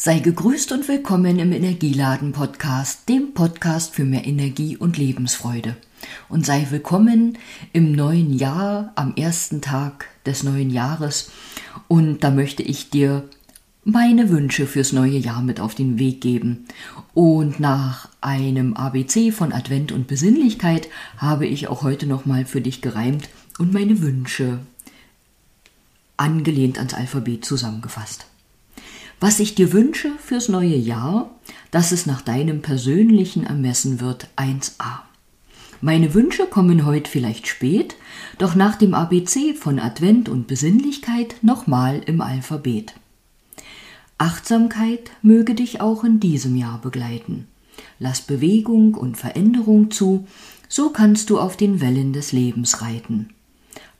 Sei gegrüßt und willkommen im Energieladen Podcast, dem Podcast für mehr Energie und Lebensfreude. Und sei willkommen im neuen Jahr, am ersten Tag des neuen Jahres. Und da möchte ich dir meine Wünsche fürs neue Jahr mit auf den Weg geben. Und nach einem ABC von Advent und Besinnlichkeit habe ich auch heute nochmal für dich gereimt und meine Wünsche angelehnt ans Alphabet zusammengefasst. Was ich dir wünsche fürs neue Jahr, dass es nach deinem persönlichen Ermessen wird 1a. Meine Wünsche kommen heute vielleicht spät, doch nach dem ABC von Advent und Besinnlichkeit nochmal im Alphabet. Achtsamkeit möge dich auch in diesem Jahr begleiten. Lass Bewegung und Veränderung zu, so kannst du auf den Wellen des Lebens reiten.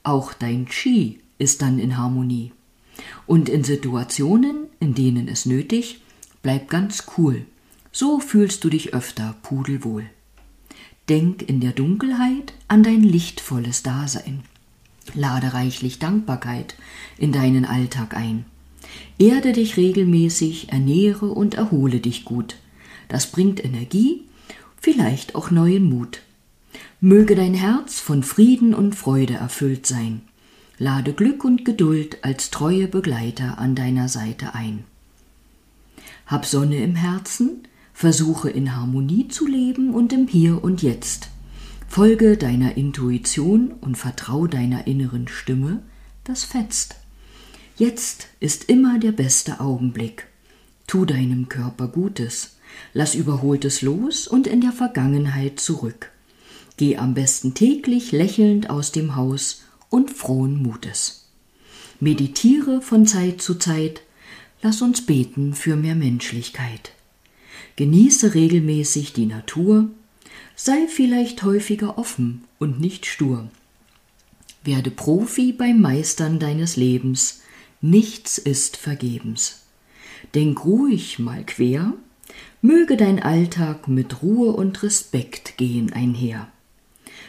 Auch dein Qi ist dann in Harmonie. Und in Situationen, in denen es nötig, bleib ganz cool. So fühlst du dich öfter pudelwohl. Denk in der Dunkelheit an dein lichtvolles Dasein. Lade reichlich Dankbarkeit in deinen Alltag ein. Erde dich regelmäßig, ernähre und erhole dich gut. Das bringt Energie, vielleicht auch neuen Mut. Möge dein Herz von Frieden und Freude erfüllt sein lade Glück und Geduld als treue Begleiter an deiner Seite ein. Hab Sonne im Herzen, versuche in Harmonie zu leben und im Hier und Jetzt. Folge deiner Intuition und vertrau deiner inneren Stimme, das fetzt. Jetzt ist immer der beste Augenblick. Tu deinem Körper Gutes, lass Überholtes los und in der Vergangenheit zurück. Geh am besten täglich lächelnd aus dem Haus und frohen Mutes. Meditiere von Zeit zu Zeit, lass uns beten für mehr Menschlichkeit. Genieße regelmäßig die Natur, sei vielleicht häufiger offen und nicht stur. Werde Profi beim Meistern deines Lebens, nichts ist vergebens. Denk ruhig mal quer, möge dein Alltag mit Ruhe und Respekt gehen einher.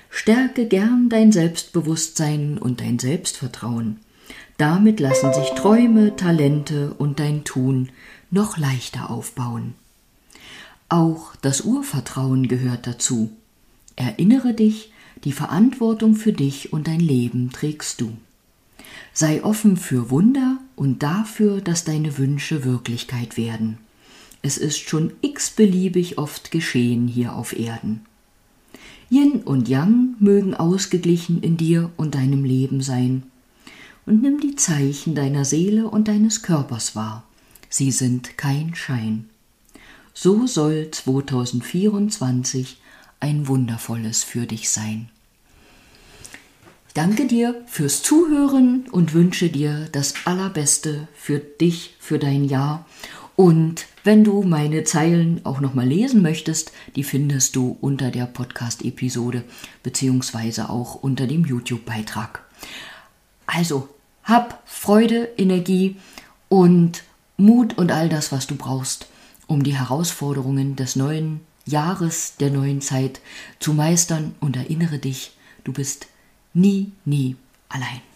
Stärke gern dein Selbstbewusstsein und dein Selbstvertrauen. Damit lassen sich Träume, Talente und dein Tun noch leichter aufbauen. Auch das Urvertrauen gehört dazu. Erinnere dich, die Verantwortung für dich und dein Leben trägst du. Sei offen für Wunder und dafür, dass deine Wünsche Wirklichkeit werden. Es ist schon x-beliebig oft geschehen hier auf Erden. Yin und Yang mögen ausgeglichen in dir und deinem Leben sein. Und nimm die Zeichen deiner Seele und deines Körpers wahr. Sie sind kein Schein. So soll 2024 ein wundervolles für dich sein. Ich danke dir fürs Zuhören und wünsche dir das Allerbeste für dich, für dein Jahr und wenn du meine Zeilen auch nochmal lesen möchtest, die findest du unter der Podcast-Episode beziehungsweise auch unter dem YouTube-Beitrag. Also, hab Freude, Energie und Mut und all das, was du brauchst, um die Herausforderungen des neuen Jahres, der neuen Zeit zu meistern und erinnere dich, du bist nie, nie allein.